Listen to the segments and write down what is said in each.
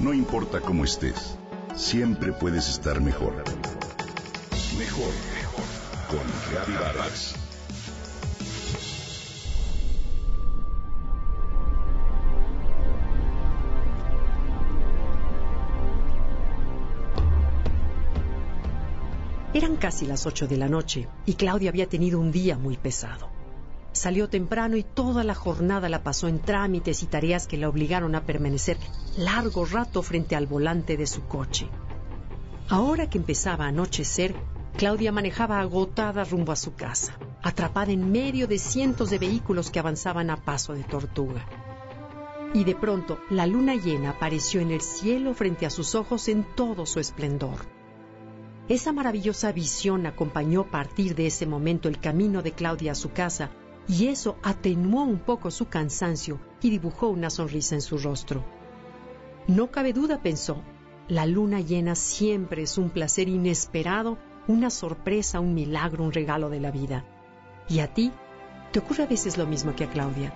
No importa cómo estés, siempre puedes estar mejor. Mejor, mejor. Con Vargas. Eran casi las ocho de la noche y Claudia había tenido un día muy pesado. Salió temprano y toda la jornada la pasó en trámites y tareas que la obligaron a permanecer largo rato frente al volante de su coche. Ahora que empezaba a anochecer, Claudia manejaba agotada rumbo a su casa, atrapada en medio de cientos de vehículos que avanzaban a paso de tortuga. Y de pronto la luna llena apareció en el cielo frente a sus ojos en todo su esplendor. Esa maravillosa visión acompañó a partir de ese momento el camino de Claudia a su casa y eso atenuó un poco su cansancio y dibujó una sonrisa en su rostro. No cabe duda, pensó, la luna llena siempre es un placer inesperado, una sorpresa, un milagro, un regalo de la vida. ¿Y a ti? ¿Te ocurre a veces lo mismo que a Claudia?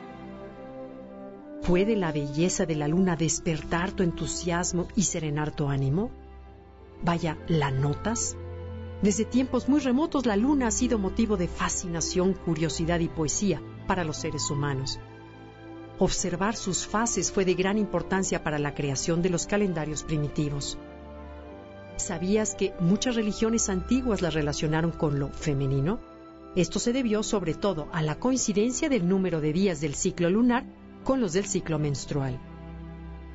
¿Puede la belleza de la luna despertar tu entusiasmo y serenar tu ánimo? Vaya, ¿la notas? Desde tiempos muy remotos la luna ha sido motivo de fascinación, curiosidad y poesía para los seres humanos. Observar sus fases fue de gran importancia para la creación de los calendarios primitivos. ¿Sabías que muchas religiones antiguas la relacionaron con lo femenino? Esto se debió sobre todo a la coincidencia del número de días del ciclo lunar con los del ciclo menstrual.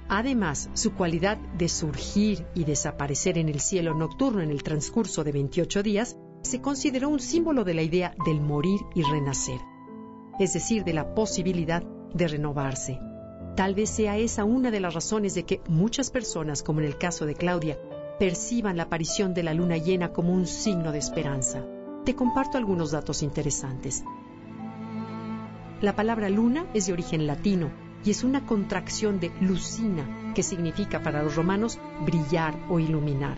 Además, su cualidad de surgir y desaparecer en el cielo nocturno en el transcurso de 28 días se consideró un símbolo de la idea del morir y renacer, es decir, de la posibilidad de renovarse. Tal vez sea esa una de las razones de que muchas personas, como en el caso de Claudia, perciban la aparición de la luna llena como un signo de esperanza. Te comparto algunos datos interesantes. La palabra luna es de origen latino y es una contracción de lucina, que significa para los romanos brillar o iluminar.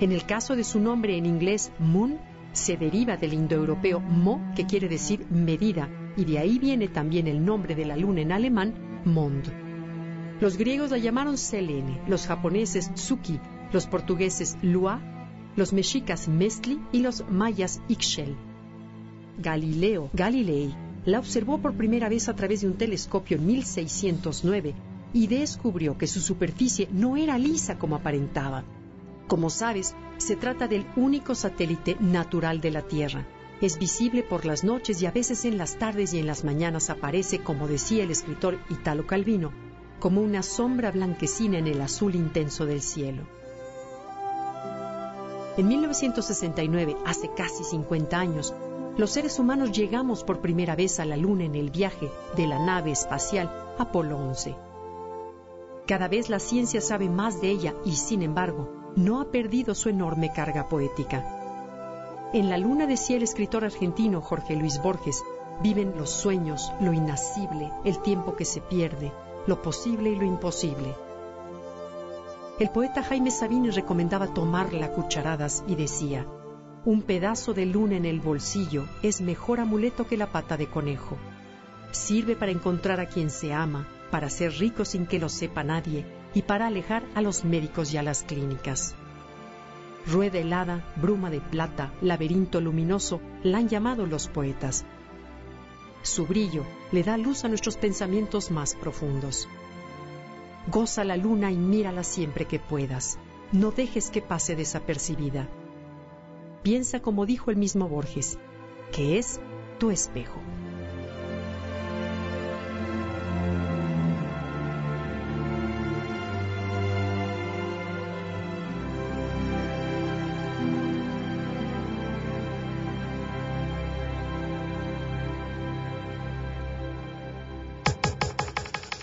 En el caso de su nombre en inglés, moon, se deriva del indoeuropeo mo, que quiere decir medida, y de ahí viene también el nombre de la luna en alemán, mond. Los griegos la llamaron Selene, los japoneses Tsuki, los portugueses Lua, los mexicas Mestli y los mayas Ixchel. Galileo Galilei la observó por primera vez a través de un telescopio en 1609 y descubrió que su superficie no era lisa como aparentaba. Como sabes, se trata del único satélite natural de la Tierra. Es visible por las noches y a veces en las tardes y en las mañanas aparece, como decía el escritor Italo Calvino, como una sombra blanquecina en el azul intenso del cielo. En 1969, hace casi 50 años, los seres humanos llegamos por primera vez a la Luna en el viaje de la nave espacial Apolo 11. Cada vez la ciencia sabe más de ella y, sin embargo, no ha perdido su enorme carga poética. En la Luna decía el escritor argentino Jorge Luis Borges, viven los sueños, lo inacible, el tiempo que se pierde, lo posible y lo imposible. El poeta Jaime Sabines recomendaba tomarla cucharadas y decía, un pedazo de luna en el bolsillo es mejor amuleto que la pata de conejo. Sirve para encontrar a quien se ama, para ser rico sin que lo sepa nadie y para alejar a los médicos y a las clínicas. Rueda helada, bruma de plata, laberinto luminoso, la han llamado los poetas. Su brillo le da luz a nuestros pensamientos más profundos. Goza la luna y mírala siempre que puedas. No dejes que pase desapercibida piensa como dijo el mismo Borges, que es tu espejo.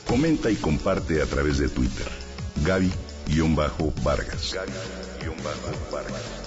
Comenta y comparte a través de Twitter. Gaby-Vargas. Gaby-Vargas.